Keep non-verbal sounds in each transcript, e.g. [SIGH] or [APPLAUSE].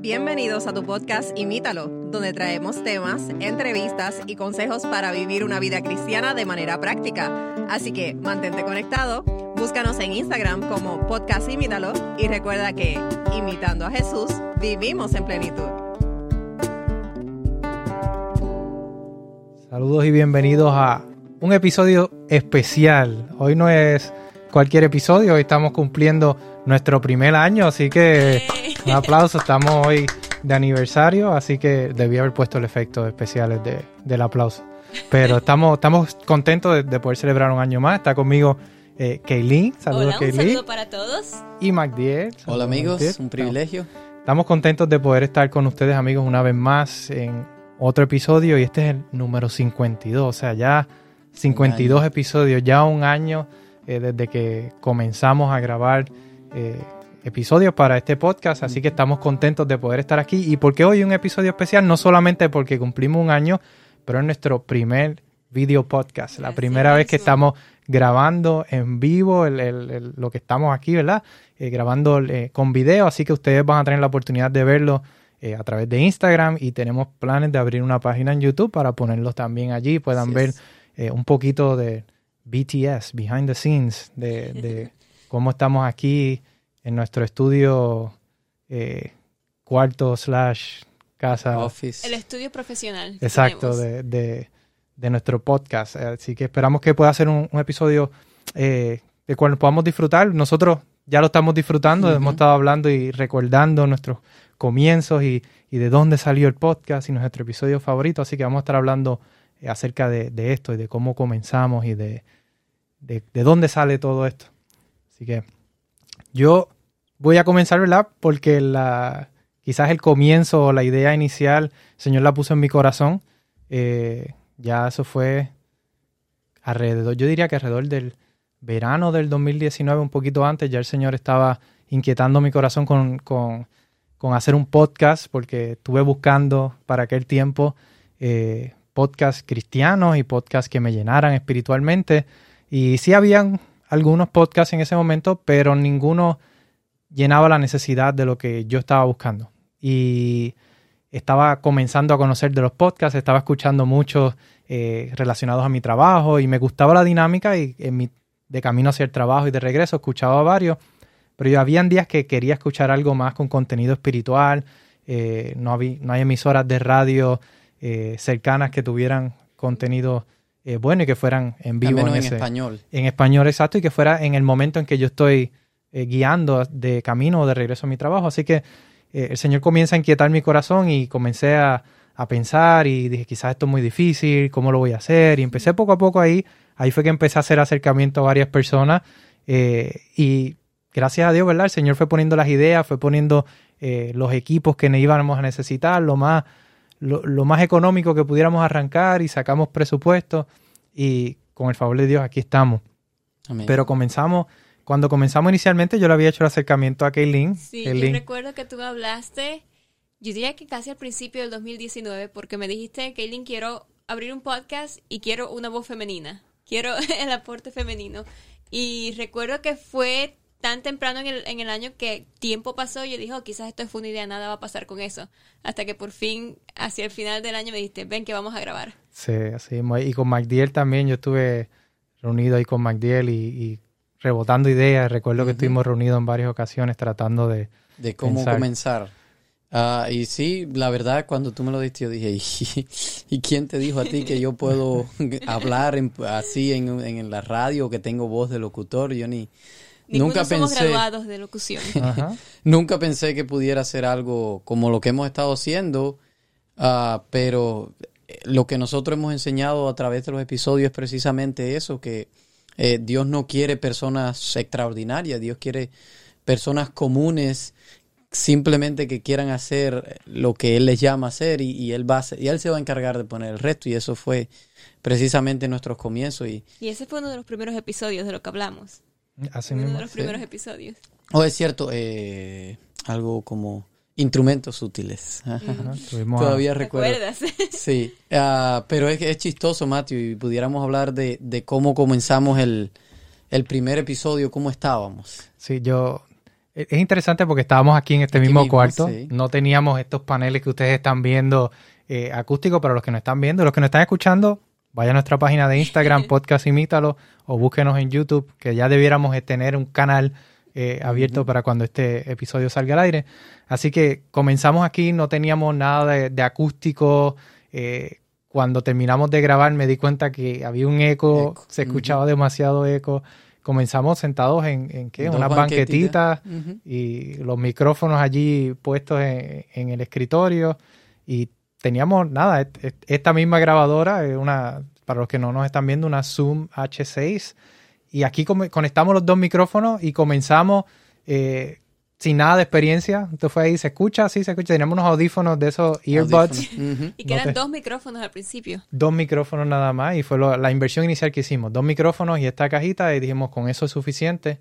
Bienvenidos a tu podcast Imítalo, donde traemos temas, entrevistas y consejos para vivir una vida cristiana de manera práctica. Así que mantente conectado, búscanos en Instagram como podcast Imítalo y recuerda que, imitando a Jesús, vivimos en plenitud. Saludos y bienvenidos a un episodio especial. Hoy no es cualquier episodio, hoy estamos cumpliendo nuestro primer año, así que un aplauso, estamos hoy de aniversario, así que debí haber puesto el efecto especiales de, del aplauso. Pero estamos, estamos contentos de, poder celebrar un año más. Está conmigo eh, Kaylin. Saludos, Hola, un saludo para todos. Y MacDiel. Hola amigos, un privilegio. Estamos contentos de poder estar con ustedes amigos una vez más en otro episodio y este es el número 52, o sea, ya 52 episodios, ya un año eh, desde que comenzamos a grabar eh, episodios para este podcast, así que estamos contentos de poder estar aquí. ¿Y porque hoy un episodio especial? No solamente porque cumplimos un año, pero es nuestro primer video podcast, la primera vez que estamos grabando en vivo lo que estamos aquí, ¿verdad? Eh, grabando con video, así que ustedes van a tener la oportunidad de verlo a través de Instagram y tenemos planes de abrir una página en YouTube para ponerlos también allí, puedan ver un poquito de BTS, behind the scenes, de, [LAUGHS] cómo estamos aquí en nuestro estudio eh, cuarto slash casa. Office. El estudio profesional. Exacto, de, nuestro podcast. Así que esperamos que pueda ser un, episodio eh, de cual podamos disfrutar. Nosotros ya lo estamos disfrutando, hemos estado hablando y recordando nuestros comienzos y, y, de dónde salió el podcast y nuestro episodio favorito. Así que vamos a estar hablando eh, acerca de, esto y de cómo comenzamos y de, de, dónde sale todo esto. Así que yo voy a comenzar, ¿verdad? Porque la, quizás el comienzo o la idea inicial, el Señor la puso en mi corazón. Eh, ya eso fue alrededor, yo diría que alrededor del verano del 2019, un poquito antes, ya el Señor estaba inquietando mi corazón con, con, con hacer un podcast, porque estuve buscando para aquel tiempo eh, podcasts cristianos y podcasts que me llenaran espiritualmente. Y sí habían algunos podcasts en ese momento, pero ninguno llenaba la necesidad de lo que yo estaba buscando. Y estaba comenzando a conocer de los podcasts, estaba escuchando muchos eh, relacionados a mi trabajo y me gustaba la dinámica y en mi, de camino hacia el trabajo y de regreso escuchaba varios, pero yo habían días que quería escuchar algo más con contenido espiritual, eh, no, había, no hay emisoras de radio eh, cercanas que tuvieran contenido eh, bueno y que fueran en vivo. en, español. En español, exacto, y que fuera en el momento en que yo estoy eh, guiando de camino o de regreso a mi trabajo. Así que el Señor comienza a inquietar mi corazón y comencé a, a, pensar y dije, quizás esto es muy difícil, ¿cómo lo voy a hacer? Y empecé poco a poco ahí. Ahí fue que empecé a hacer acercamiento a varias personas y gracias a Dios, ¿verdad? El Señor fue poniendo las ideas, fue poniendo los equipos que íbamos a necesitar, lo más lo, más económico que pudiéramos arrancar y sacamos presupuesto y con el favor de Dios aquí estamos. Pero comenzamos, cuando comenzamos inicialmente yo le había hecho el acercamiento a Kaylin. Sí, yo recuerdo que tú me hablaste, yo diría que casi al principio del 2019, porque me dijiste, Kaylin, quiero abrir un podcast y quiero una voz femenina, quiero [LAUGHS] el aporte femenino. Y recuerdo que fue tan temprano en el, en el año que tiempo pasó, yo dije, oh, quizás esto fue una idea, nada va a pasar con eso. Hasta que por fin, hacia el final del año, me dijiste, ven que vamos a grabar. Sí, así Y con MacDiel también, yo estuve reunido ahí con MacDiel y, rebotando ideas. Recuerdo que estuvimos reunidos en varias ocasiones tratando de... De cómo comenzar. Ah, y sí, la verdad, cuando tú me lo diste, yo dije, ¿y, quién te dijo a ti que yo puedo [LAUGHS] hablar así en, en, la radio, que tengo voz de locutor? Yo ni nunca somos pensé, graduados de locución. [LAUGHS] nunca pensé que pudiera ser algo como lo que hemos estado haciendo, ah, pero lo que nosotros hemos enseñado a través de los episodios es precisamente eso, que eh, Dios no quiere personas extraordinarias, Dios quiere personas comunes simplemente que quieran hacer lo que Él les llama a hacer y, él, va y él se va a encargar de poner el resto y eso fue precisamente nuestros comienzos. Y, y ese fue uno de los primeros episodios de lo que hablamos. Así Uno de los primeros episodios. O oh, es cierto, eh, algo como instrumentos útiles. Todavía recuerdas. [LAUGHS] sí, ah, pero es, es chistoso, Matthew, y pudiéramos hablar de, de cómo comenzamos el, el, primer episodio, cómo estábamos. Sí, yo es es interesante porque estábamos aquí en este Aquí mismo mismo, cuarto. sí. No teníamos estos paneles que ustedes están viendo eh, acústicos, pero los que nos están viendo, los que nos están escuchando, vaya a nuestra página de Instagram, [LAUGHS] Podcast Imítalo, o búsquenos en YouTube, que ya debiéramos tener un canal eh, abierto para cuando este episodio salga al aire. Así que comenzamos aquí, no teníamos nada de, de acústico. eh, cuando terminamos de grabar me di cuenta que había un eco, Eco, se escuchaba demasiado eco. Comenzamos sentados en, en ¿qué? Unas banquetitas. y los micrófonos allí puestos en, en el escritorio y teníamos nada, esta misma grabadora, una para los que no nos están viendo, una Zoom H6 y aquí conectamos los dos micrófonos y comenzamos eh, sin nada de experiencia. Esto fue ahí, se escucha, sí, se escucha. Teníamos unos audífonos de esos earbuds. Y que No eran te- dos micrófonos al principio. dos micrófonos nada más y fue lo- la inversión inicial que hicimos, dos micrófonos y esta cajita y dijimos con eso es suficiente.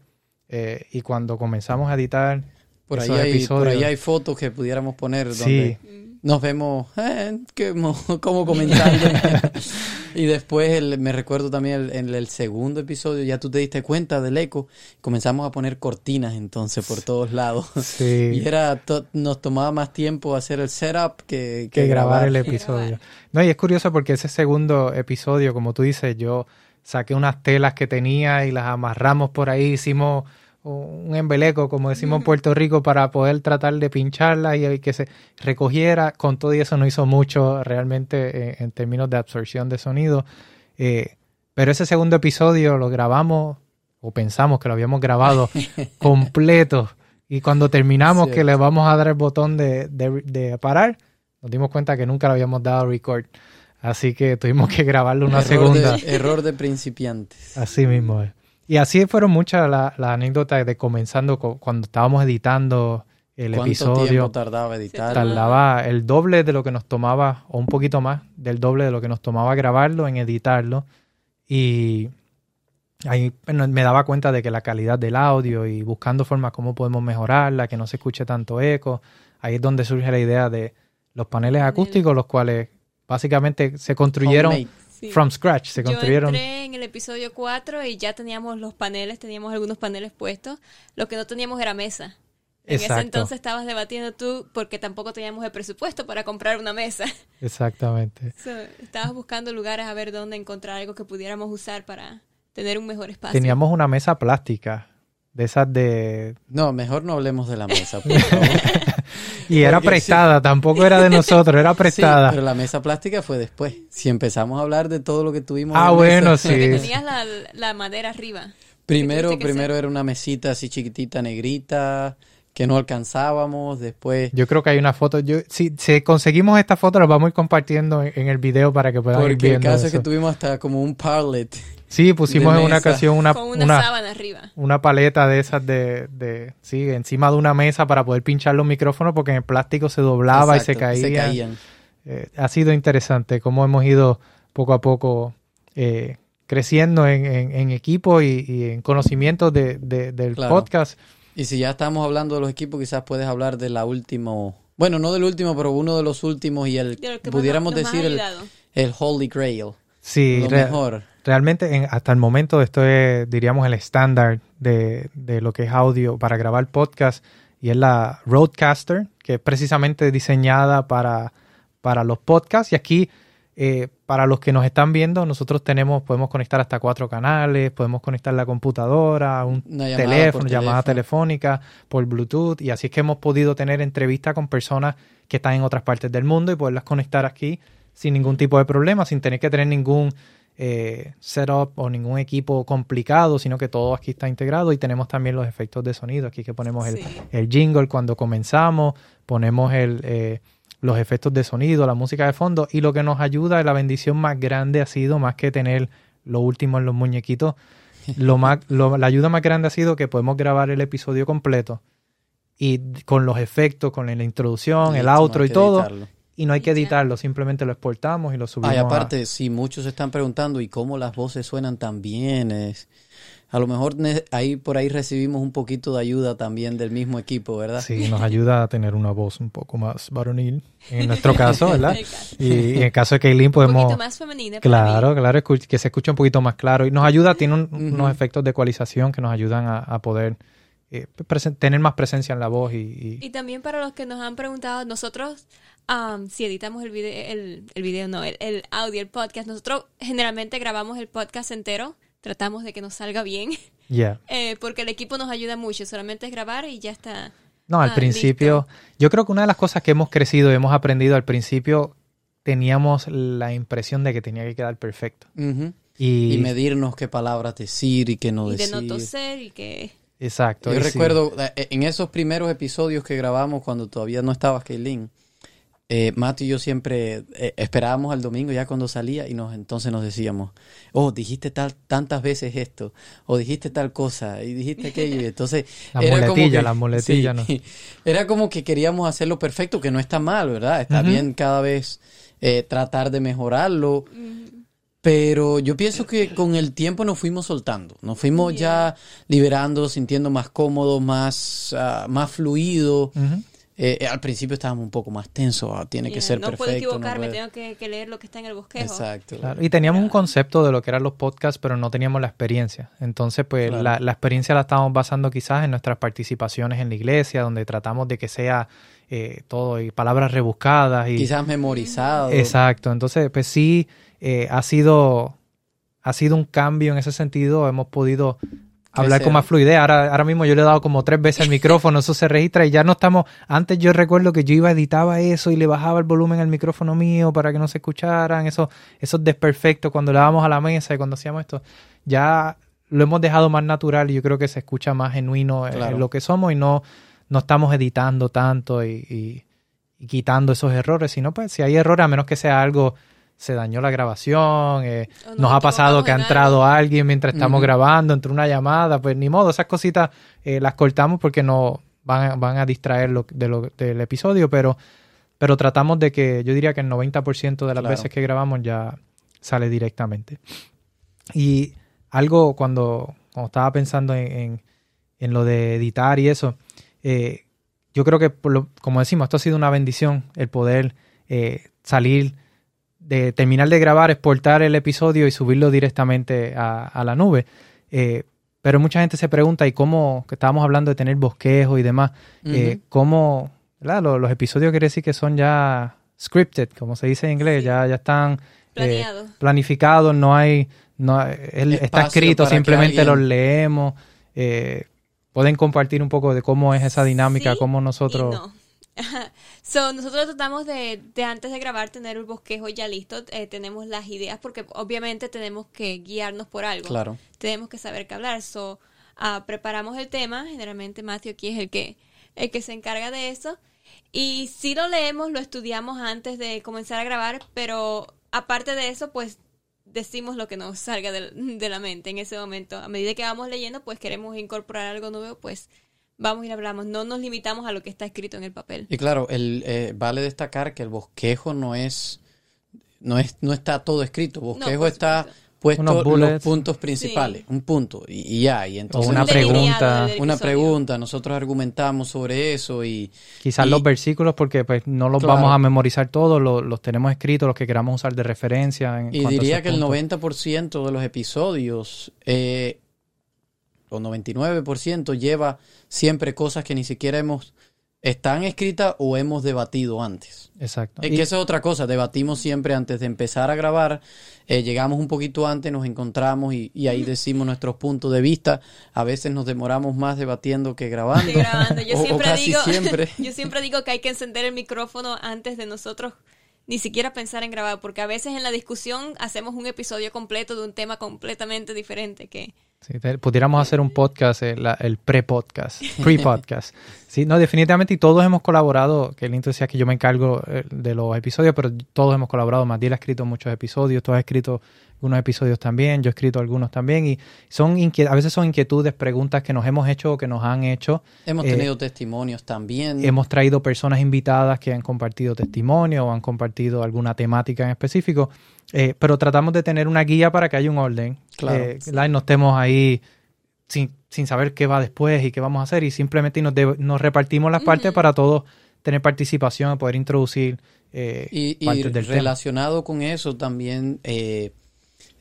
Eh, y cuando comenzamos a editar Por ahí, hay, por ahí hay fotos que pudiéramos poner donde Sí. Nos vemos eh, que mo- [LAUGHS] como comentando. [LAUGHS] y después el- me recuerdo también el- en el segundo episodio, ya tú te diste cuenta del eco, comenzamos a poner cortinas entonces por todos lados. Sí. [LAUGHS] Y era to- nos tomaba más tiempo hacer el setup que, que grabar el episodio. grabar. No, y es curioso porque ese segundo episodio, como tú dices, yo saqué unas telas que tenía y las amarramos por ahí, hicimos un embeleco, como decimos en Puerto Rico, para poder tratar de pincharla y, y que se recogiera. Con todo y eso no hizo mucho realmente eh, en términos de absorción de sonido. Eh, pero ese segundo episodio lo grabamos, o pensamos que lo habíamos grabado [LAUGHS] completo. Y cuando terminamos que le vamos a dar el botón de, de- de parar, nos dimos cuenta que nunca le habíamos dado record. Así que tuvimos que grabarlo una error segunda. De, error de principiantes. Así mismo es. Y así fueron muchas las anécdotas de comenzando co- cuando estábamos editando el ¿Cuánto episodio. tiempo tardaba editar? Tardaba el doble de lo que nos tomaba, o un poquito más del doble de lo que nos tomaba grabarlo en editarlo. Y ahí bueno, me daba cuenta de que la calidad del audio y buscando formas cómo podemos mejorarla, que no se escuche tanto eco. Ahí es donde surge la idea de los paneles acústicos, los cuales básicamente se construyeron Homemade. Sí. from scratch, se Yo construyeron. entré en el episodio 4 y ya teníamos los paneles, teníamos algunos paneles puestos. Lo que no teníamos era mesa. En ese Exacto. entonces estabas debatiendo tú porque tampoco teníamos el presupuesto para comprar una mesa. [LAUGHS] Exactamente. So, estabas buscando lugares a ver dónde encontrar algo que pudiéramos usar para tener un mejor espacio. Teníamos una mesa plástica, de esas de... No, mejor no hablemos de la mesa, por [LAUGHS] favor. Y era Porque prestada, tampoco era de [LAUGHS] nosotros, era Sí, prestada. pero la mesa plástica fue después. Si empezamos a hablar de todo lo que tuvimos. Ah, en bueno, mesa. [LAUGHS] Porque sí. tenías la, la madera arriba. Primero, primero era una mesita así chiquitita, negrita, que no alcanzábamos. Después, Yo creo que hay una foto. Yo, si, si conseguimos esta foto, la vamos a ir compartiendo en, en el video para que puedan ir porque el viendo caso es que tuvimos hasta como un parlet. Sí, pusimos en una ocasión una, con una, una, sábana arriba. una paleta de esas de, de, sí, encima de una mesa para poder pinchar los micrófonos porque en el plástico se doblaba y se caía. caían. Eh, ha sido interesante cómo hemos ido poco a poco eh, creciendo en, en- en equipo y, y en conocimientos de, de- del Claro. podcast. Y si ya estamos hablando de los equipos, quizás puedes hablar de la última. Bueno, no del último, pero uno de los últimos y el, De lo que pudiéramos decir, el, el Holy Grail. Sí, lo re- mejor. Realmente en- hasta el momento esto es, diríamos, el estándar de, de lo que es audio para grabar podcast y es la Roadcaster, que es precisamente diseñada para, para los podcasts. Y aquí, eh, para los que nos están viendo, nosotros tenemos, podemos conectar hasta cuatro canales, podemos conectar la computadora, un llamada teléfono, llamada teléfono. telefónica, por Bluetooth. Y así es que hemos podido tener entrevistas con personas que están en otras partes del mundo y poderlas conectar aquí sin ningún tipo de problema, sin tener que tener ningún eh, setup o ningún equipo complicado, sino que todo aquí está integrado y tenemos también los efectos de sonido. Aquí que ponemos el, Sí. el jingle cuando comenzamos, ponemos el, eh, los efectos de sonido, la música de fondo y lo que nos ayuda, la bendición más grande ha sido más que tener lo último en los muñequitos. [LAUGHS] Lo más, lo- la ayuda más grande ha sido que podemos grabar el episodio completo y con los efectos, con la introducción, el outro y todo, editarlo. Y no hay que editarlo, simplemente lo exportamos y lo subimos. Ah, y a- aparte, si muchos se están preguntando, ¿y cómo las voces suenan tan bien? Es, a lo mejor ne- ahí por ahí recibimos un poquito de ayuda también del mismo equipo, ¿verdad? Sí, [LAUGHS] nos ayuda a tener una voz un poco más varonil, en nuestro [LAUGHS] caso, ¿verdad? Y, y en el caso de Kaylin Un podemos... poquito más femenina. para mí. Claro, claro, que se escuche un poquito más claro. Y nos ayuda, tiene un- unos efectos de ecualización que nos ayudan a, a poder eh, tener más presencia en la voz y, y- Y también para los que nos han preguntado, nosotros, am, si editamos el video, el, el video no, el, el audio, el podcast, nosotros generalmente grabamos el podcast entero, tratamos de que nos salga bien, [LAUGHS] yeah. [LAUGHS] eh, porque el equipo nos ayuda mucho, solamente es grabar y ya está. No, al Ah, principio, yo creo que una de las cosas que hemos crecido y hemos aprendido al principio, teníamos la impresión de que tenía que quedar perfecto. Y, Y medirnos qué palabras decir y qué no y de decir. no toser y que... exacto. Yo sí. recuerdo eh, en esos primeros episodios que grabamos cuando todavía no estabas, Kaylin, eh, Matt y yo siempre eh, esperábamos al domingo ya cuando salía y nos entonces nos decíamos, oh, dijiste tal, tantas veces esto, o dijiste tal cosa, y dijiste aquello, y entonces... [LAUGHS] Las era como que- las muletillas, [LAUGHS] sí, Era como que queríamos hacerlo perfecto, que no está mal, ¿verdad? Está bien cada vez eh, tratar de mejorarlo, pero yo pienso que con el tiempo nos fuimos soltando, nos fuimos ya liberando, sintiendo más cómodos, más, ah, más fluido. Eh, eh, al principio estábamos un poco más tensos, ah, tiene que ser no perfecto. puedo no equivocarme, puede- tengo que, que leer lo que está en el bosquejo. Exacto. Claro, Y teníamos un concepto de lo que eran los podcasts, pero no teníamos la experiencia. Entonces, pues Claro. la, la experiencia la estábamos basando quizás en nuestras participaciones en la iglesia, donde tratamos de que sea eh, todo y palabras rebuscadas. Y, Quizás memorizado. Exacto. Entonces, pues sí, eh, ha sido ha sido un cambio en ese sentido. Hemos podido hablar con más fluidez. Ahora, ahora mismo yo le he dado como tres veces el micrófono, eso se registra y ya no estamos. Antes yo recuerdo que yo iba, editaba eso y le bajaba el volumen al micrófono mío para que no se escucharan. Eso, esos desperfectos cuando le dábamos a la mesa y cuando hacíamos esto. Ya lo hemos dejado más natural y yo creo que se escucha más genuino Claro. en lo que somos y no, no estamos editando tanto y, y- y quitando esos errores, sino pues si hay errores, a menos que sea algo, se dañó la grabación, eh, nos ha pasado que ha en entrado alguien mientras estamos grabando, entre una llamada, pues ni modo, esas cositas eh, las cortamos porque no van a, van a distraer lo- de lo- del episodio, pero, pero tratamos de que, yo diría que el 90% de las Claro. veces que grabamos ya sale directamente. Y algo cuando, cuando estaba pensando en, en- en lo de editar y eso, eh, yo creo que, por lo- como decimos, esto ha sido una bendición, el poder eh, salir, de terminar de grabar, exportar el episodio y subirlo directamente a, a la nube. Eh, pero mucha gente se pregunta, ¿y cómo, que estábamos hablando de tener bosquejo y demás, eh, Ujú. cómo. Los, los episodios quiere decir que son ya scripted, como se dice en inglés, Sí. ya, ya están eh, Planeado. planificados, no hay, no, él está escrito, simplemente alguien- los leemos. pueden compartir un poco de cómo es esa dinámica, Sí cómo y nosotros... no. [LAUGHS] so, nosotros tratamos de, de antes de grabar tener el bosquejo ya listo, eh, tenemos las ideas porque obviamente tenemos que guiarnos por algo. Claro. Tenemos que saber qué hablar. So, ah, preparamos el tema, generalmente Matthew aquí es el que el que se encarga de eso y si lo leemos, lo estudiamos antes de comenzar a grabar, pero aparte de eso, pues decimos lo que nos salga de, de la mente en ese momento. A medida que vamos leyendo, pues queremos incorporar algo nuevo, pues vamos y hablamos. No nos limitamos a lo que está escrito en el papel. Y claro, el, eh, vale destacar que el bosquejo no es, no es, no está todo escrito. Bosquejo por está puesto los puntos principales, un punto y, y ya. Y O entonces una Un delineado pregunta. una pregunta, nosotros argumentamos sobre eso y Quizás Y- los versículos, porque pues no los Claro. vamos a memorizar todos, lo- los, tenemos escritos, los que queramos usar de referencia. En Y a diría que el puntos. 90% de los episodios, eh, o 99%, lleva siempre cosas que ni siquiera hemos, están escritas o hemos debatido antes. Exacto. Es Y- que esa es otra cosa, debatimos siempre antes de empezar a grabar, eh, llegamos un poquito antes, nos encontramos y, y ahí decimos nuestros puntos de vista. A veces nos demoramos más debatiendo que grabando. Grabando. Yo [LAUGHS] O- o siempre casi digo, siempre. [LAUGHS] yo siempre digo que hay que encender el micrófono antes de nosotros ni siquiera pensar en grabar, porque a veces en la discusión hacemos un episodio completo de un tema completamente diferente que Sí, te- pudiéramos hacer un podcast, eh, la- el pre-podcast, [LAUGHS] pre-podcast. sí, no, definitivamente, y todos hemos colaborado, que Linto decía que yo me encargo eh, de los episodios, pero todos hemos colaborado. Matiel ha escrito muchos episodios, tú has escrito algunos episodios también, yo he escrito algunos también, y son a veces son inquietudes, preguntas que nos hemos hecho o que nos han hecho. Hemos Eh, tenido testimonios también. Hemos traído personas invitadas que han compartido testimonio o han compartido alguna temática en específico, eh, pero tratamos de tener una guía para que haya un orden. Claro. Eh, no estemos ahí sin, sin saber qué va después y qué vamos a hacer y simplemente nos, repartimos las partes para todos tener participación, poder introducir eh, Y, y partes del tema. relacionado con eso también, eh,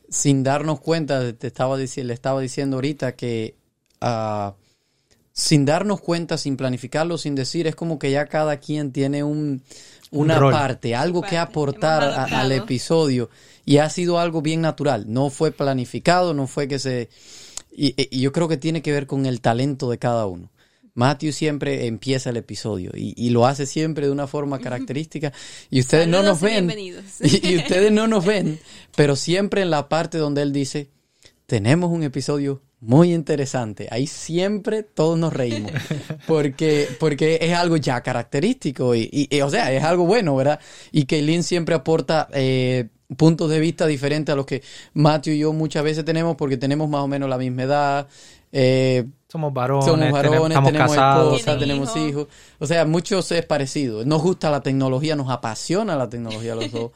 sin darnos cuenta, te estaba le estaba diciendo ahorita que ah, sin darnos cuenta, sin planificarlo, sin decir, es como que ya cada quien tiene un, una parte, algo que aportar a- al episodio. Y ha sido algo bien natural. No fue planificado, no fue que se... Y, y yo creo que tiene que ver con el talento de cada uno. Matthew siempre empieza el episodio y, y lo hace siempre de una forma característica. Y ustedes no nos ven. [LAUGHS] Y, y ustedes no nos ven, pero siempre en la parte donde él dice, tenemos un episodio muy interesante. Ahí siempre todos nos reímos. Porque, porque es algo ya característico. Y, y- y, o sea, es algo bueno, ¿verdad? Y Kaylin siempre aporta eh, puntos de vista diferentes a los que Matthew y yo muchas veces tenemos, porque tenemos más o menos la misma edad. Eh, Somos varones, somos tenemos- varones, estamos tenemos casados. tenemos hijos. hijos. O sea, muchos es parecido. Nos gusta la tecnología, nos apasiona la tecnología a los [LAUGHS] dos.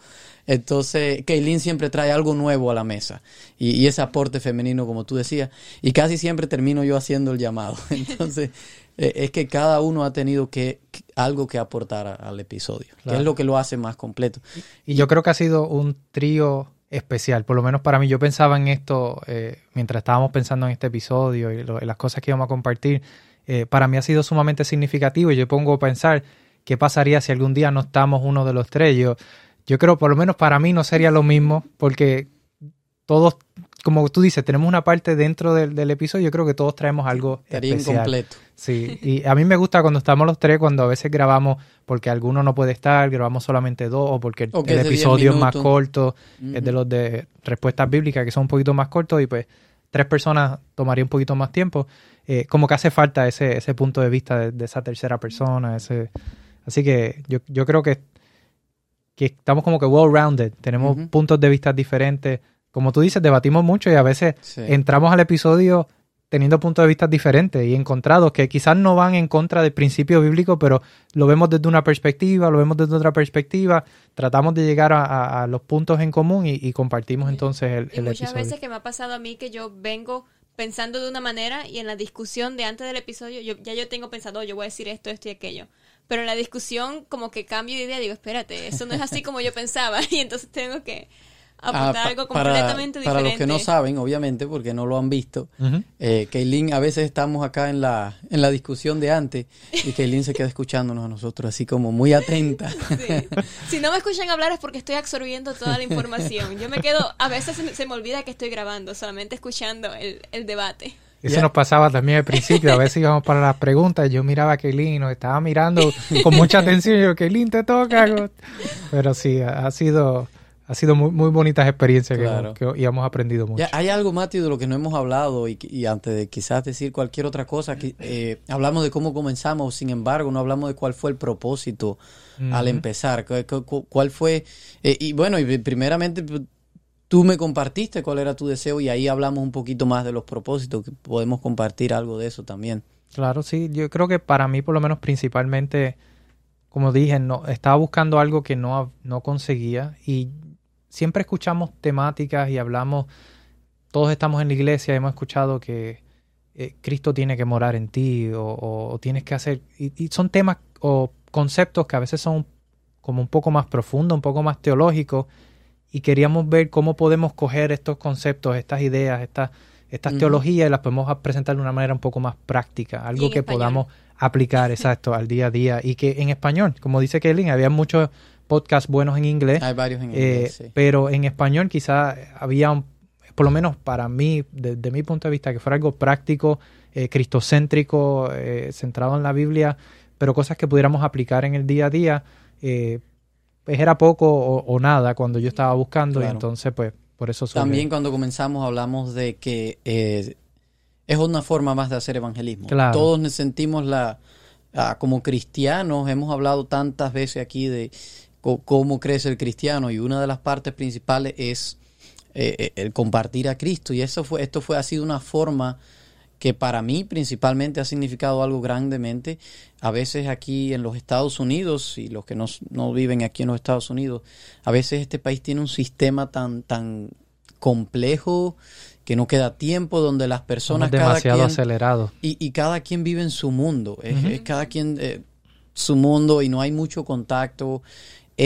Entonces, Kaylin siempre trae algo nuevo a la mesa. Y, y ese aporte femenino, como tú decías. Y casi siempre termino yo haciendo el llamado. [LAUGHS] Entonces, eh, es que cada uno ha tenido que, que- algo que aportar a- al episodio. Que es lo que lo hace más completo. Y yo creo que ha sido un trío especial, por lo menos para mí. Yo pensaba en esto eh, mientras estábamos pensando en este episodio y lo- las cosas que íbamos a compartir. Eh, para mí ha sido sumamente significativo y yo pongo a pensar qué pasaría si algún día no estamos uno de los tres. Yo, yo creo, por lo menos para mí no sería lo mismo porque todos, como tú dices, tenemos una parte dentro del, del episodio. Yo creo que todos traemos algo Estaría especial. incompleto. Sí, y a mí me gusta cuando estamos los tres, cuando a veces grabamos porque alguno no puede estar, grabamos solamente dos, o porque el, O que el es de 10 episodio es más corto, es de los de respuestas bíblicas, que son un poquito más cortos, y pues tres personas tomaría un poquito más tiempo. Eh, como que hace falta ese, ese punto de vista de, de esa tercera persona, ese así que yo, yo creo que, que estamos como que well-rounded, tenemos puntos de vista diferentes. Como tú dices, debatimos mucho y a veces Sí. entramos al episodio teniendo puntos de vista diferentes y encontrados que quizás no van en contra del principio bíblico, pero lo vemos desde una perspectiva, lo vemos desde otra perspectiva, tratamos de llegar a, a- a los puntos en común y, y compartimos entonces el, Y el muchas episodio. veces que me ha pasado a mí que yo vengo pensando de una manera y en la discusión de antes del episodio yo, ya yo tengo pensado, "Oh, yo voy a decir esto, esto y aquello. Pero en la discusión como que cambio de idea, digo, espérate, eso no es así como yo pensaba [LAUGHS] y entonces tengo que aportar pa- algo para- completamente para, diferente. los que no saben, obviamente, porque no lo han visto, eh, Kaylin, a veces estamos acá en la, en la discusión de antes y Kaylin se queda escuchándonos a nosotros así como muy atenta. [LAUGHS] Sí. Si no me escuchan hablar es porque estoy absorbiendo toda la información. Yo me quedo, a veces se me, se me olvida que estoy grabando, solamente escuchando el, el debate. Eso nos pasaba también al principio, a veces íbamos para las preguntas, yo miraba a Kaylin, nos estaba mirando con mucha atención, y yo, Kaylin, te toca. [LAUGHS] Pero sí, ha ha sido, ha sido muy, muy bonitas experiencias que Claro. hemos- que, y hemos aprendido mucho. Ya, hay algo, Mati, de lo que no hemos hablado y, y antes de quizás decir cualquier otra cosa, que, eh, hablamos de cómo comenzamos, sin embargo, no hablamos de cuál fue el propósito al empezar, cu- cu- cu- cuál fue, eh, y bueno, y primeramente tú me compartiste cuál era tu deseo y ahí hablamos un poquito más de los propósitos, que podemos compartir algo de eso también. Claro, sí. Yo creo que para mí, por lo menos principalmente, como dije, no estaba buscando algo que no, no conseguía y siempre escuchamos temáticas y hablamos, todos estamos en la iglesia y hemos escuchado que eh, Cristo tiene que morar en ti o, o- o tienes que hacer, y, y son temas o conceptos que a veces son como un poco más profundos, un poco más teológicos y queríamos ver cómo podemos coger estos conceptos, estas ideas, estas estas teologías y las podemos presentar de una manera un poco más práctica, algo que español. podamos aplicar, [LAUGHS] exacto, al día a día y que en español, como dice Kelly, había muchos podcasts buenos en inglés, Hay varios en eh, inglés, sí. pero en español quizá había, un- por lo menos para mí, desde mi punto de vista, que fuera algo práctico, eh, cristocéntrico, eh, centrado en la Biblia, pero cosas que pudiéramos aplicar en el día a día, pues era poco o, o nada cuando yo estaba buscando y entonces pues por eso surge. También cuando comenzamos hablamos de que eh, es una forma más de hacer evangelismo. Claro. Todos nos sentimos la, ah, como cristianos, hemos hablado tantas veces aquí de cómo crece el cristiano y una de las partes principales es eh, eh, el compartir a Cristo y eso fue, esto fue ha sido una forma que para mí principalmente ha significado algo grandemente. A veces aquí en los Estados Unidos, y los que no, no viven aquí en los Estados Unidos, a veces este país tiene un sistema tan, tan complejo que no queda tiempo, donde las Somos personas cada demasiado quien, acelerados. y, y cada quien vive en su mundo, es cada quien eh, su mundo y no hay mucho contacto.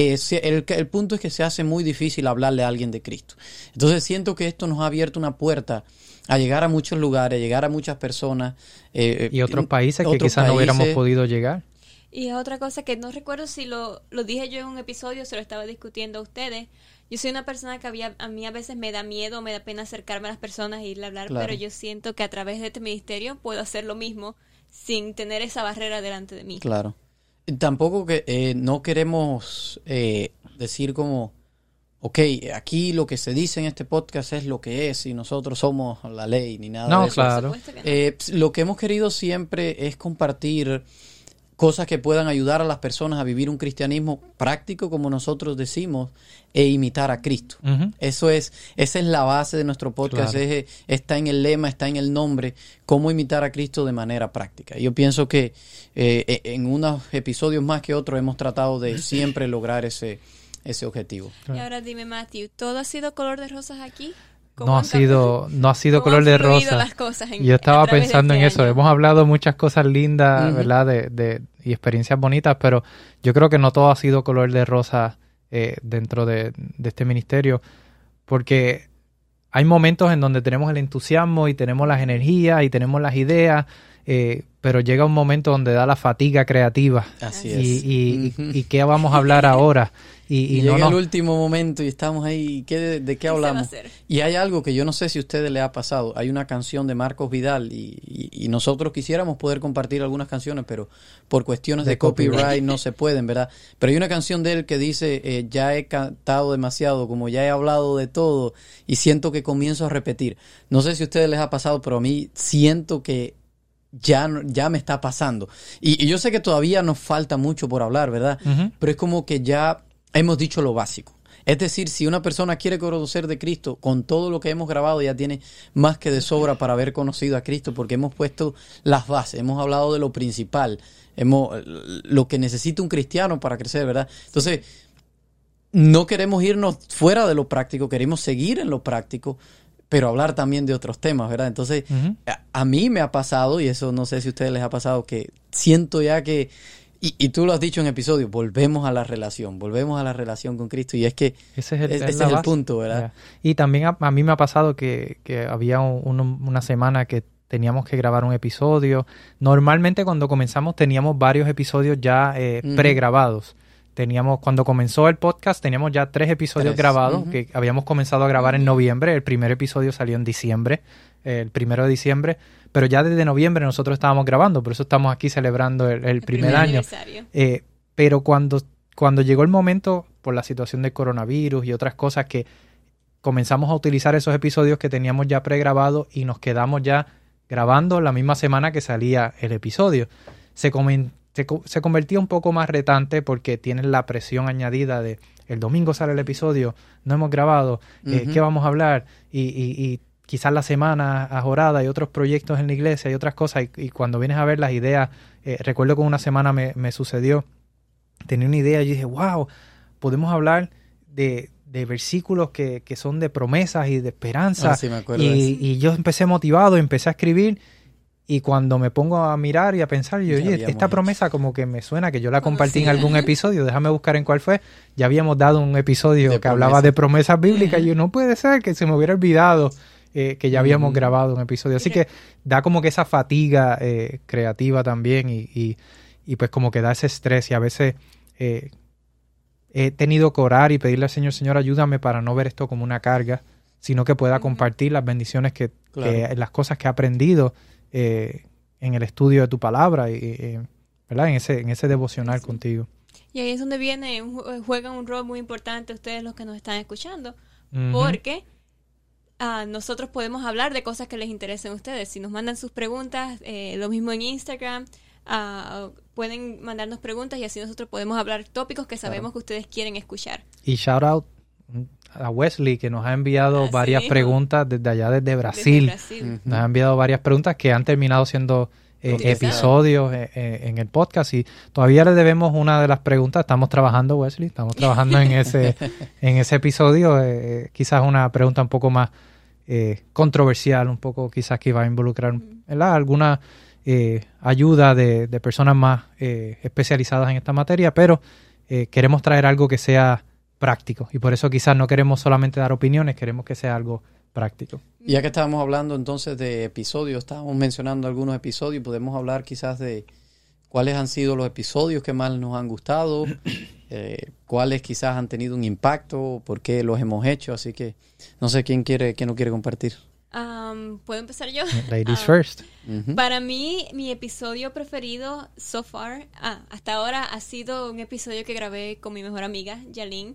Eh, el, el punto es que se hace muy difícil hablarle a alguien de Cristo. Entonces siento que esto nos ha abierto una puerta a llegar a muchos lugares, a llegar a muchas personas. eh, Y otros países que quizás no hubiéramos podido llegar. Y otra cosa que no recuerdo si lo, lo dije yo en un episodio, se lo estaba discutiendo a ustedes. Yo soy una persona que había, a mí a veces me da miedo, me da pena acercarme a las personas e irle a hablar, Claro. pero yo siento que a través de este ministerio puedo hacer lo mismo sin tener esa barrera delante de mí. Claro. Tampoco que eh, no queremos eh, decir como, ok, aquí lo que se dice en este podcast es lo que es y nosotros somos la ley ni nada No, de eso. claro. Eh, lo que hemos querido siempre es compartir cosas que puedan ayudar a las personas a vivir un cristianismo práctico, como nosotros decimos, e imitar a Cristo. Eso es, esa es la base de nuestro podcast, Claro. es- está en el lema, está en el nombre, cómo imitar a Cristo de manera práctica. Yo pienso que eh, e- en unos episodios más que otros hemos tratado de [LAUGHS] siempre lograr ese, ese objetivo. Y ahora dime, Matthew, ¿todo ha sido color de rosas aquí? [LAUGHS] No ha sido, no ha sido color de rosa. las cosas en- Yo estaba pensando en este eso. año? Hemos hablado muchas cosas lindas. ¿verdad? De, de- y experiencias bonitas, pero yo creo que no todo ha sido color de rosa eh, dentro de, de este ministerio, porque hay momentos en donde tenemos el entusiasmo y tenemos las energías y tenemos las ideas, eh, pero llega un momento donde da la fatiga creativa. Así Y, es. y, Ujú. y qué vamos a hablar ahora. [LAUGHS] Y, Y, y no llega el último momento y estamos ahí. ¿qué de, de qué ¿Qué se va a hablamos? Y hay algo que yo no sé si a ustedes les ha pasado. Hay una canción de Marcos Vidal y, y- y nosotros quisiéramos poder compartir algunas canciones, pero por cuestiones de, De copyright. copyright. no se pueden, ¿verdad? Pero hay una canción de él que dice, eh, ya he cantado demasiado, como ya he hablado de todo y siento que comienzo a repetir. No sé si a ustedes les ha pasado, pero a mí siento que ya, ya me está pasando. Y, y yo sé que todavía nos falta mucho por hablar, ¿verdad? Pero es como que ya hemos dicho lo básico. Es decir, si una persona quiere conocer de Cristo, con todo lo que hemos grabado ya tiene más que de sobra para haber conocido a Cristo, porque hemos puesto las bases, hemos hablado de lo principal, hemos lo que necesita un cristiano para crecer, ¿verdad? Entonces, no queremos irnos fuera de lo práctico, queremos seguir en lo práctico, pero hablar también de otros temas, ¿verdad? Entonces, a, a mí me ha pasado, y eso no sé si a ustedes les ha pasado, que siento ya que, y, y tú lo has dicho en episodios, volvemos a la relación, volvemos a la relación con Cristo, y es que Ese es el, es- es ese la es el base. punto, ¿verdad? Y también a, a mí me ha pasado que, que había un- un- una semana que teníamos que grabar un episodio. Normalmente cuando comenzamos teníamos varios episodios ya eh, pregrabados. Teníamos, cuando comenzó el podcast, teníamos ya tres episodios Tres, grabados que habíamos comenzado a grabar en noviembre. El primer episodio salió en diciembre, eh, el primero de diciembre. Pero ya desde noviembre nosotros estábamos grabando, por eso estamos aquí celebrando el, el primer año. Eh, pero cuando, cuando llegó el momento, por la situación del coronavirus y otras cosas, que comenzamos a utilizar esos episodios que teníamos ya pregrabados y nos quedamos ya grabando la misma semana que salía el episodio. Se, comen- se, se convertía un poco más retante porque tienes la presión añadida de el domingo sale el episodio, no hemos grabado, eh. ¿qué vamos a hablar? Y, y- y quizás la semana ajorada y otros proyectos en la iglesia y otras cosas. Y, y cuando vienes a ver las ideas, eh, recuerdo que una semana me, me sucedió, tenía una idea y dije, wow, podemos hablar de, de versículos que, que son de promesas y de esperanza. Ah, sí, me acuerdo de y, y yo empecé motivado, empecé a escribir. Y cuando me pongo a mirar y a pensar, yo, oye, esta hecho. promesa como que me suena que yo la compartí en algún episodio, déjame buscar en cuál fue. Ya habíamos dado un episodio De que hablaba de promesas bíblicas y yo, no puede ser que se me hubiera olvidado eh, que ya habíamos grabado un episodio. Así que da como que esa fatiga eh, creativa también y, y- y pues como que da ese estrés y a veces eh, he tenido que orar y pedirle al Señor, Señor, ayúdame para no ver esto como una carga, sino que pueda compartir las bendiciones que, Claro. que- las cosas que he aprendido eh, en el estudio de tu palabra y, y, ¿verdad? En ese, en ese devocional Sí. contigo. Y ahí es donde viene, juegan un rol muy importante ustedes los que nos están escuchando, porque ah, nosotros podemos hablar de cosas que les interesen a ustedes. Si nos mandan sus preguntas, eh, lo mismo en Instagram, ah, pueden mandarnos preguntas y así nosotros podemos hablar tópicos que sabemos que ustedes quieren escuchar. Y shout out a Wesley que nos ha enviado Así varias preguntas desde allá, desde Desde Brasil. Nos ha enviado varias preguntas que han terminado siendo eh, episodios eh, eh, en el podcast y todavía le debemos una de las preguntas. Estamos trabajando, Wesley, estamos trabajando en ese, [LAUGHS] en ese episodio. eh, quizás una pregunta un poco más eh, controversial, un poco quizás que va a involucrar ¿verdad? alguna ayuda de, de personas más eh, especializadas en esta materia, pero eh, queremos traer algo que sea práctico y por eso quizás no queremos solamente dar opiniones, queremos que sea algo práctico. Y ya que estábamos hablando entonces de episodios, estábamos mencionando algunos episodios, podemos hablar quizás de cuáles han sido los episodios que más nos han gustado, [COUGHS] eh, cuáles quizás han tenido un impacto, por qué los hemos hecho, así que no sé quién quiere, quién no quiere compartir. Um, ¿Puedo empezar yo? [LAUGHS] Ladies first. Para mí, mi episodio preferido so far, ah, hasta ahora, ha sido un episodio que grabé con mi mejor amiga, Yaline.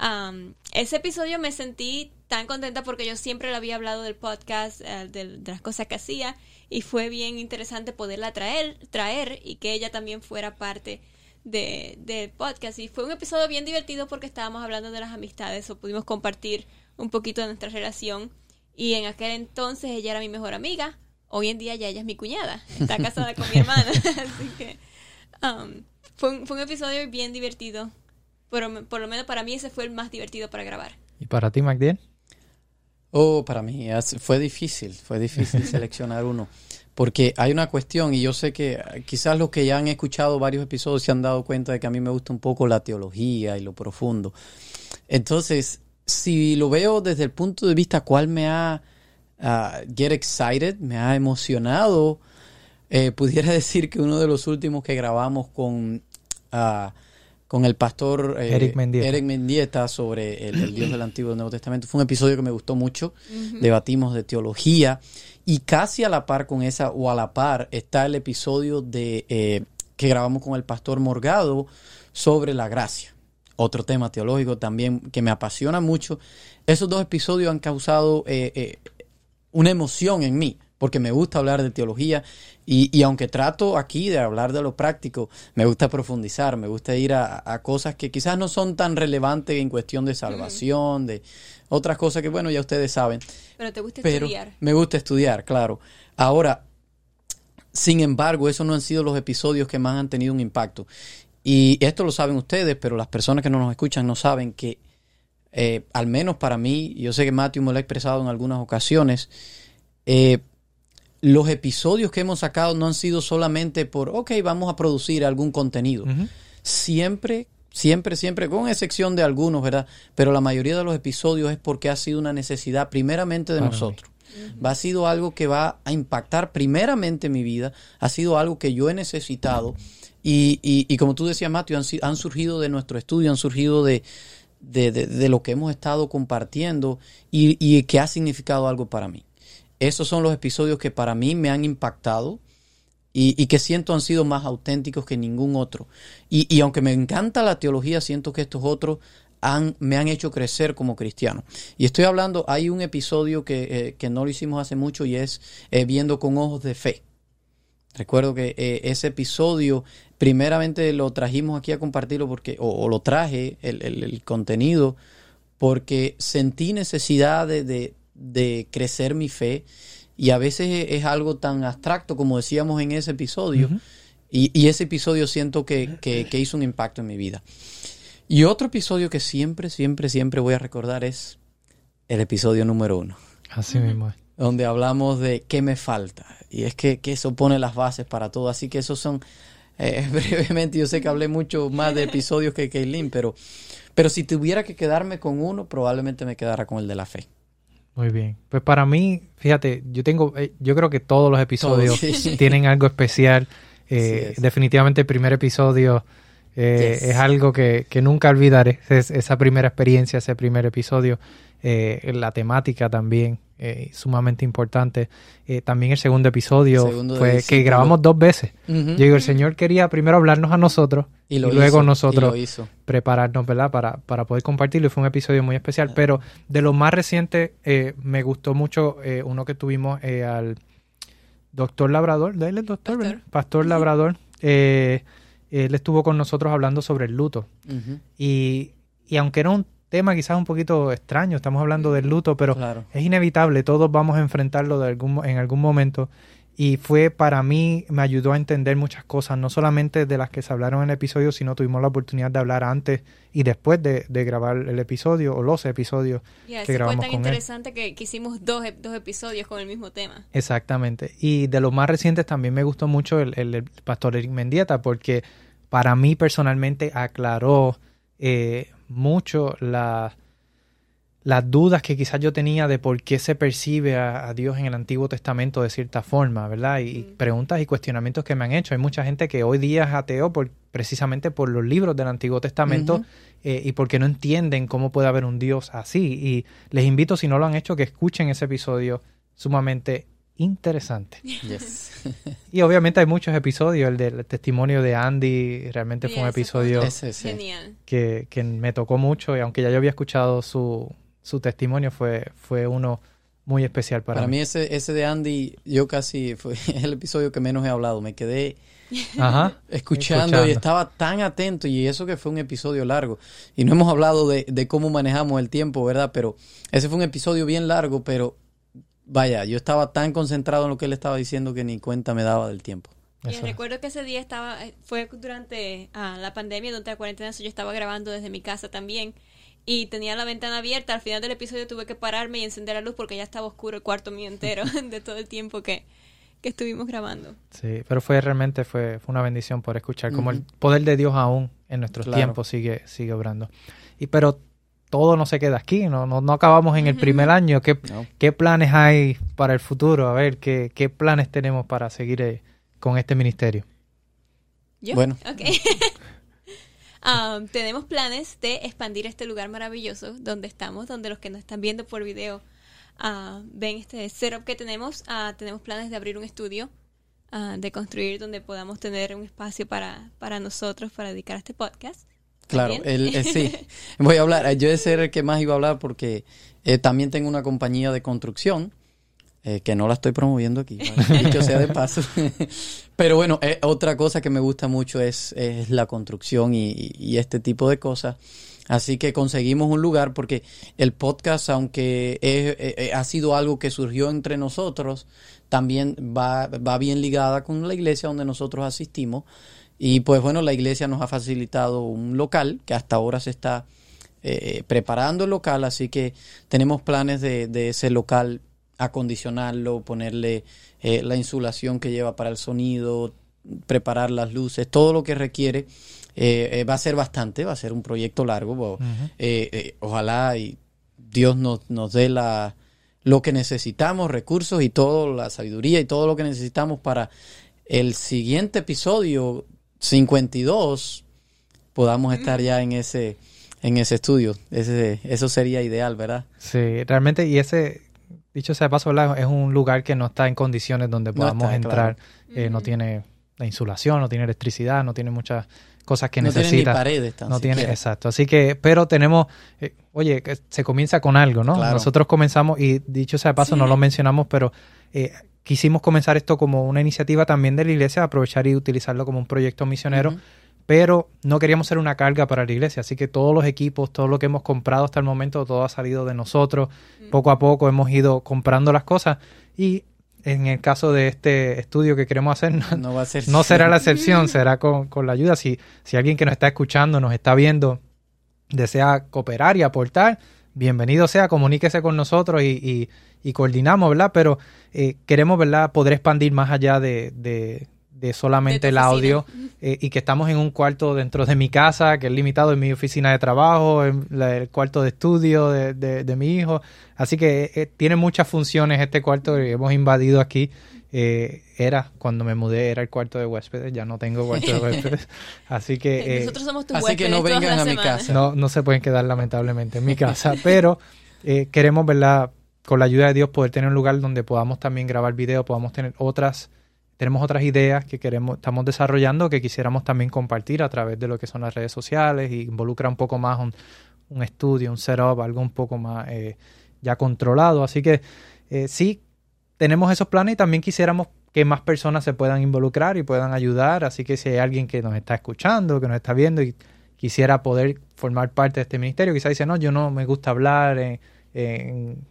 Um, ese episodio me sentí tan contenta porque yo siempre le había hablado del podcast, del- de, las cosas que hacía, y fue bien interesante poderla traer, traer y que ella también fuera parte de- del podcast. Y fue un episodio bien divertido porque estábamos hablando de las amistades o pudimos compartir un poquito de nuestra relación. Y en aquel entonces ella era mi mejor amiga. Hoy en día ya ella es mi cuñada. Está casada con mi hermana. [LAUGHS] Así que um, fue, fue un episodio bien divertido. Pero por lo menos para mí ese fue el más divertido para grabar. ¿Y para ti, MacDill? Oh, para mí es- fue difícil, fue difícil [LAUGHS] seleccionar uno. Porque hay una cuestión, y yo sé que eh, quizás los que ya han escuchado varios episodios se han dado cuenta de que a mí me gusta un poco la teología y lo profundo. Entonces, si lo veo desde el punto de vista cuál me ha ah, get excited, me ha emocionado, eh, pudiera [LAUGHS] decir que uno de los últimos que grabamos con, ah, con el pastor eh, Eric Mendieta. Eric Mendieta sobre el, el Dios del Antiguo y Nuevo Testamento fue un episodio que me gustó mucho. Debatimos de teología y casi a la par con esa o a la par está el episodio de eh, que grabamos con el pastor Morgado sobre la gracia. Otro tema teológico también que me apasiona mucho. Esos dos episodios han causado eh, eh, una emoción en mí, porque me gusta hablar de teología y, y aunque trato aquí de hablar de lo práctico, me gusta profundizar, me gusta ir a, a cosas que quizás no son tan relevantes en cuestión de salvación, de otras cosas que, bueno, ya ustedes saben, Pero te gusta pero estudiar. me gusta estudiar, claro. Ahora, sin embargo, esos no han sido los episodios que más han tenido un impacto. Y esto lo saben ustedes, pero las personas que no nos escuchan no saben que, eh, al menos para mí, yo sé que Matthew me lo ha expresado en algunas ocasiones, eh, los episodios que hemos sacado no han sido solamente por, ok, vamos a producir algún contenido. Siempre, siempre, siempre, con excepción de algunos, ¿verdad? Pero la mayoría de los episodios es porque ha sido una necesidad primeramente de Para nosotros. Va ha sido algo que va a impactar primeramente mi vida, ha sido algo que yo he necesitado y, y- y como tú decías, Mateo, han, han surgido de nuestro estudio, han surgido de, de, de- de lo que hemos estado compartiendo y, y que ha significado algo para mí. Esos son los episodios que para mí me han impactado y, que siento han sido más auténticos que ningún otro. Y, aunque me encanta la teología, siento que estos otros han, me han hecho crecer como cristiano. Y estoy hablando, hay un episodio que, eh, que no lo hicimos hace mucho y es eh, Viendo con ojos de fe. Recuerdo que eh, ese episodio, primeramente lo trajimos aquí a compartirlo porque, o, lo traje, el, el- contenido, porque sentí necesidad de- de crecer mi fe y a veces es, algo tan abstracto como decíamos en ese episodio y, y ese episodio siento que, que- que hizo un impacto en mi vida. Y otro episodio que siempre, siempre, siempre voy a recordar es el episodio número uno Así mismo es. donde hablamos de qué me falta. Y es que, que eso pone las bases para todo. Así que esos son, eh, [LAUGHS] brevemente, yo sé que hablé mucho más de episodios que Kaylin, pero, pero si tuviera que quedarme con uno, probablemente me quedara con el de la fe. Muy bien. Pues para mí, fíjate, yo tengo, eh, yo creo que todos los episodios Todos, sí. [LAUGHS] tienen algo especial. Eh, definitivamente el primer episodio eh, Yes. es algo que, que nunca olvidaré. Es- esa primera experiencia, ese primer episodio. Eh, la temática también, eh, sumamente importante. Eh, también el segundo episodio Segundo fue que grabamos dos veces. Yo digo, el Señor quería primero hablarnos a nosotros y, luego hizo, nosotros y lo hizo. prepararnos, ¿verdad? Para, para poder compartirlo. Y fue un episodio muy especial. Ah. Pero de lo más reciente, eh, me gustó mucho eh, uno que tuvimos eh, al doctor Labrador. ¿De él es doctor? Pastor. Labrador. Eh, él estuvo con nosotros hablando sobre el luto. Y, y aunque era un tema quizás un poquito extraño, estamos hablando del luto, pero Claro. es inevitable, todos vamos a enfrentarlo de algún, en algún momento. Y fue para mí, me ayudó a entender muchas cosas, no solamente de las que se hablaron en el episodio, sino tuvimos la oportunidad de hablar antes y después de, de grabar el episodio o los episodios. Ya, que ese fue grabamos tan con él. interesante que, que hicimos dos, dos episodios con el mismo tema. Exactamente. Y de los más recientes también me gustó mucho el, el- el pastor Eric Mendieta, porque para mí personalmente aclaró eh, mucho la, las dudas que quizás yo tenía de por qué se percibe a, Dios en el Antiguo Testamento de cierta forma, ¿verdad? Y, preguntas y cuestionamientos que me han hecho. Hay mucha gente que hoy día es ateo por, precisamente por los libros del Antiguo Testamento eh, y porque no entienden cómo puede haber un Dios así. Y les invito, si no lo han hecho, que escuchen ese episodio sumamente interesante. y obviamente hay muchos episodios. El del testimonio de Andy realmente fue un episodio Que, que me tocó mucho y aunque ya yo había escuchado su su testimonio fue, fue uno muy especial para, para mí. ese, ese de Andy, yo casi, fue [LAUGHS] el episodio que menos he hablado. Me quedé escuchando, y estaba tan atento y eso que fue un episodio largo. Y no hemos hablado de, de, cómo manejamos el tiempo, ¿verdad? Pero ese fue un episodio bien largo, pero vaya, yo estaba tan concentrado en lo que él estaba diciendo que ni cuenta me daba del tiempo. Y recuerdo que ese día estaba, eh, fue durante ah, la pandemia, durante la cuarentena, yo estaba grabando desde mi casa también y tenía la ventana abierta. Al final del episodio tuve que pararme y encender la luz porque ya estaba oscuro el cuarto mío entero [LAUGHS] de todo el tiempo que, estuvimos grabando. Sí, pero fue realmente fue, fue una bendición por escuchar como el poder de Dios aún en nuestros tiempos sigue, sigue obrando. Y pero todo no se queda aquí, no, no, acabamos en el primer año. ¿Qué, ¿Qué, planes hay para el futuro? A ver, ¿qué, qué planes tenemos para seguir eh, con este ministerio? ¿Yo? Bueno. Okay. Um, [LAUGHS] tenemos planes de expandir este lugar maravilloso donde estamos, donde los que nos están viendo por video uh, ven este setup que tenemos. Uh, tenemos planes de abrir un estudio, uh, de construir donde podamos tener un espacio para, para nosotros, para dedicar a este podcast. Claro, el, eh, sí. [LAUGHS] Voy a hablar, yo de ser el que más iba a hablar porque eh, también tengo una compañía de construcción eh, que no la estoy promoviendo aquí, [LAUGHS] dicho sea de paso. [LAUGHS] Pero bueno, eh, otra cosa que me gusta mucho es, la construcción y, este tipo de cosas. Así que conseguimos un lugar porque el podcast, aunque eh, ha sido algo que surgió entre nosotros, también va, va bien ligada con la iglesia donde nosotros asistimos. Y pues bueno, la iglesia nos ha facilitado un local que hasta ahora se está preparando el local, así que tenemos planes de, de ese local acondicionarlo, ponerle eh, la insulación que lleva para el sonido, preparar las luces, todo lo que requiere. Eh, eh, va a ser bastante, va a ser un proyecto largo. ojalá y Dios nos, nos dé la, lo que necesitamos, recursos y todo, la sabiduría y todo lo que necesitamos para el siguiente episodio 52 podamos estar ya en ese en ese estudio. Ese, eso sería ideal, ¿verdad? Sí, realmente, y ese, dicho sea de paso, es un lugar que no está en condiciones donde podamos entrar. Eh, no tiene la insulación, no tiene electricidad, no tiene muchas cosas que necesita. No tiene ni paredes. no tiene, exacto. Así que, pero tenemos, eh, oye, se comienza con algo, ¿no? Nosotros comenzamos, y dicho sea de paso, no lo mencionamos, pero eh, quisimos comenzar esto como una iniciativa también de la iglesia, aprovechar y utilizarlo como un proyecto misionero pero no queríamos ser una carga para la iglesia, así que todos los equipos, todo lo que hemos comprado hasta el momento, todo ha salido de nosotros. Mm. Poco a poco hemos ido comprando las cosas y en el caso de este estudio que queremos hacer, no, va a ser no será la excepción, será con, la ayuda. Si, si alguien que nos está escuchando, nos está viendo, desea cooperar y aportar, bienvenido sea, comuníquese con nosotros y, y, coordinamos, ¿verdad? Pero eh, queremos, ¿verdad?, poder expandir más allá de, de solamente el audio eh, y que estamos en un cuarto dentro de mi casa, que es limitado en mi oficina de trabajo, en el cuarto de estudio de, de, mi hijo. Así que eh, tiene muchas funciones este cuarto que hemos invadido aquí. Eh, era, cuando me mudé, era el cuarto de huéspedes, ya no tengo cuarto de [LAUGHS] huéspedes. Así que... [LAUGHS] Nosotros somos tus Así que no vengan a mi casa. No, no se pueden quedar lamentablemente en mi casa, [LAUGHS] pero queremos, ¿verdad? Con la ayuda de Dios poder tener un lugar donde podamos también grabar video, podamos tener otras tenemos otras ideas que queremos, estamos desarrollando que quisiéramos también compartir a través de lo que son las redes sociales y involucra un poco más un, estudio, un setup, algo un poco más eh, ya controlado. Así que eh, sí, tenemos esos planes y también quisiéramos que más personas se puedan involucrar y puedan ayudar. Así que si hay alguien que nos está escuchando, que nos está viendo y quisiera poder formar parte de este ministerio, quizá dice, no, yo no me gusta hablar en,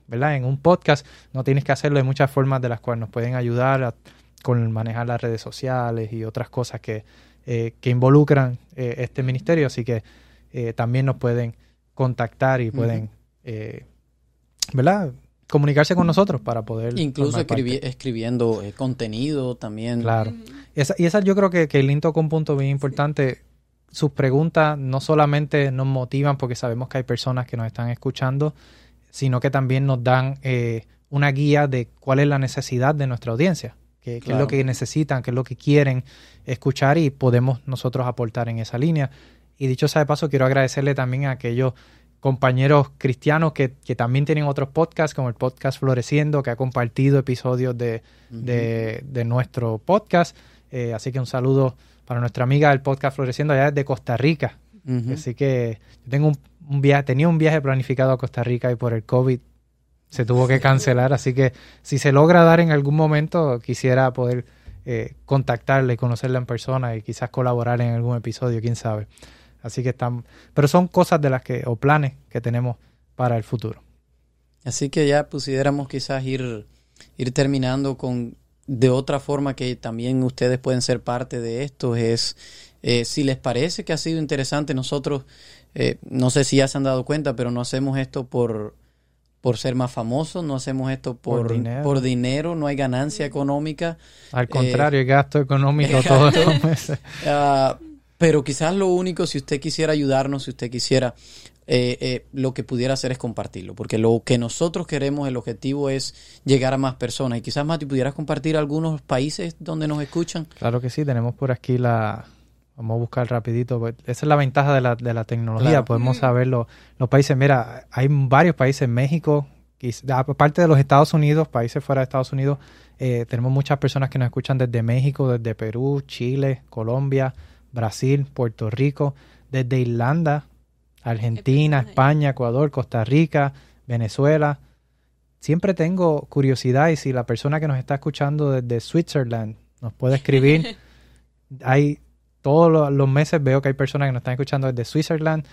¿verdad? en un podcast, no tienes que hacerlo. Hay muchas formas de las cuales nos pueden ayudar a con manejar las redes sociales y otras cosas que, eh, que involucran eh, este ministerio, así que eh, también nos pueden contactar y pueden, ¿verdad? Comunicarse con nosotros para poder... Incluso escribiendo contenido también. Claro. y esa yo creo que, que Lin tocó un punto bien importante sus preguntas no solamente nos motivan porque sabemos que hay personas que nos están escuchando, sino que también nos dan eh, una guía de cuál es la necesidad de nuestra audiencia, qué, qué es lo que necesitan, qué es lo que quieren escuchar y podemos nosotros aportar en esa línea. Y dicho sea de paso, quiero agradecerle también a aquellos compañeros cristianos que, que también tienen otros podcasts, como el podcast Floreciendo, que ha compartido episodios de, de, de nuestro podcast. Eh, así que un saludo para nuestra amiga del podcast Floreciendo allá desde Costa Rica. Así que yo tengo un, un viaje, tenía un viaje planificado a Costa Rica y por el COVID se tuvo que cancelar. Así que si se logra dar en algún momento, quisiera poder eh, contactarle y conocerla en persona y quizás colaborar en algún episodio, quién sabe. Así que están, pero son cosas de las que, o planes que tenemos para el futuro. Así que ya pudiéramos quizás ir, ir terminando con de otra forma que también ustedes pueden ser parte de esto es eh, si les parece que ha sido interesante nosotros eh, no sé si ya se han dado cuenta pero no hacemos esto por por ser más famosos no hacemos esto por, Por dinero. por dinero, no hay ganancia económica Al contrario, el gasto económico [LAUGHS] todos los [LAUGHS] meses. Ah, pero quizás lo único, si usted quisiera ayudarnos, si usted quisiera, eh, eh, lo que pudiera hacer es compartirlo, porque lo que nosotros queremos, el objetivo es llegar a más personas. Y quizás, Mati, pudieras compartir algunos países donde nos escuchan. Claro que sí, tenemos por aquí la... Vamos a buscar rapidito. pues, Esa es la ventaja de la, de la tecnología. Claro. Podemos saber lo- los países. Mira, hay varios países. México, quiz- aparte de los Estados Unidos, países fuera de Estados Unidos, eh, tenemos muchas personas que nos escuchan desde México, desde Perú, Chile, Colombia, Brasil, Puerto Rico, desde Irlanda, Argentina. España, Ecuador, Costa Rica, Venezuela. Siempre tengo curiosidad y si la persona que nos está escuchando desde Switzerland nos puede escribir, [LAUGHS] hay todos lo- los meses veo que hay personas que nos están escuchando desde Switzerland.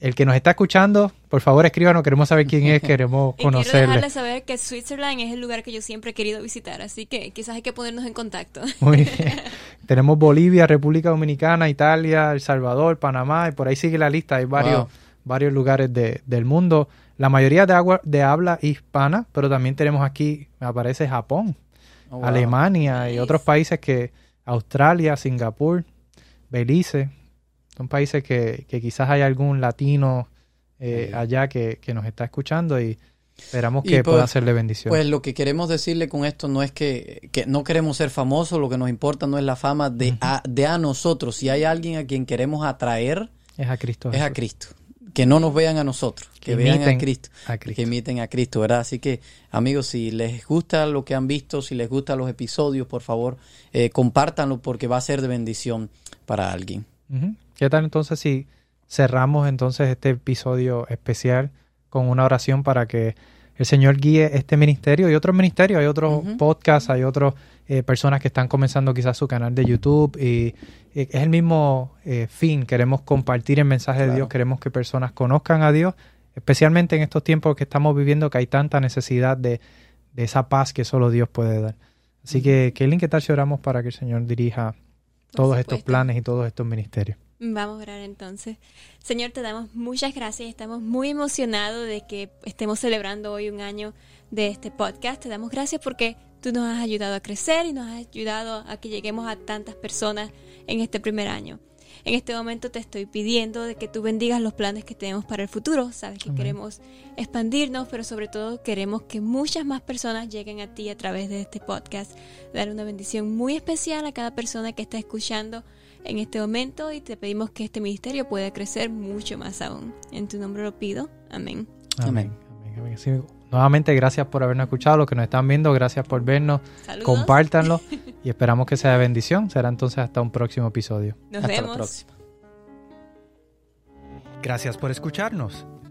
El que nos está escuchando, por favor escríbanos, queremos saber quién es, [LAUGHS] queremos Y quiero conocerle. dejarles saber que Switzerland es el lugar que yo siempre he querido visitar, así que quizás hay que ponernos en contacto. Muy bien. [LAUGHS] Tenemos Bolivia, República Dominicana, Italia, El Salvador, Panamá, y por ahí sigue la lista. Hay varios, Wow. varios lugares de- del mundo. La mayoría de, agua, de habla hispana, pero también tenemos aquí, me aparece Japón, Oh, wow. Alemania y otros países que, Australia, Singapur, Belice, son países que, que quizás hay algún latino eh, allá que, que nos está escuchando y esperamos Y que pues- pueda ser de bendición. Pues lo que queremos decirle con esto no es que, que no queremos ser famosos, lo que nos importa no es la fama de, a, de a nosotros. Si hay alguien a quien queremos atraer, es a Cristo. es a. Cristo. Que no nos vean a nosotros, que, Que vean a Cristo. a Cristo. Que imiten a Cristo, ¿verdad? Así que, amigos, si les gusta lo que han visto, si les gustan los episodios, por favor, eh, compártanlo porque va a ser de bendición para alguien. ¿Qué tal entonces si cerramos entonces este episodio especial con una oración para que el Señor guíe este ministerio y otros ministerios? Hay otros podcasts, hay otras personas que están comenzando quizás su canal de YouTube y eh, es el mismo eh, fin. Queremos compartir el mensaje de. Dios, queremos que personas conozcan a Dios, especialmente en estos tiempos que estamos viviendo que hay tanta necesidad de, de esa paz que solo Dios puede dar. Así que, Kaylin, ¿qué tal si oramos para que el Señor dirija todos estos planes y todos estos ministerios? Vamos a orar entonces. Señor, te damos muchas gracias. Estamos muy emocionados de que estemos celebrando hoy un año de este podcast. Te damos gracias porque tú nos has ayudado a crecer y nos has ayudado a que lleguemos a tantas personas en este primer año. En este momento te estoy pidiendo de que tú bendigas los planes que tenemos para el futuro. Sabes que Amén. queremos expandirnos, pero sobre todo queremos que muchas más personas lleguen a ti a través de este podcast. Dar una bendición muy especial a cada persona que está escuchando en este momento y te pedimos que este ministerio pueda crecer mucho más aún. En tu nombre lo pido. Amén. Amén. Amén, amén. Sí, nuevamente, gracias por habernos escuchado. Los que nos están viendo, gracias por vernos. Saludos. Compártanlo [LAUGHS] y esperamos que sea de bendición. Será entonces hasta un próximo episodio. Nos Hasta la vemos. próxima. Gracias por escucharnos.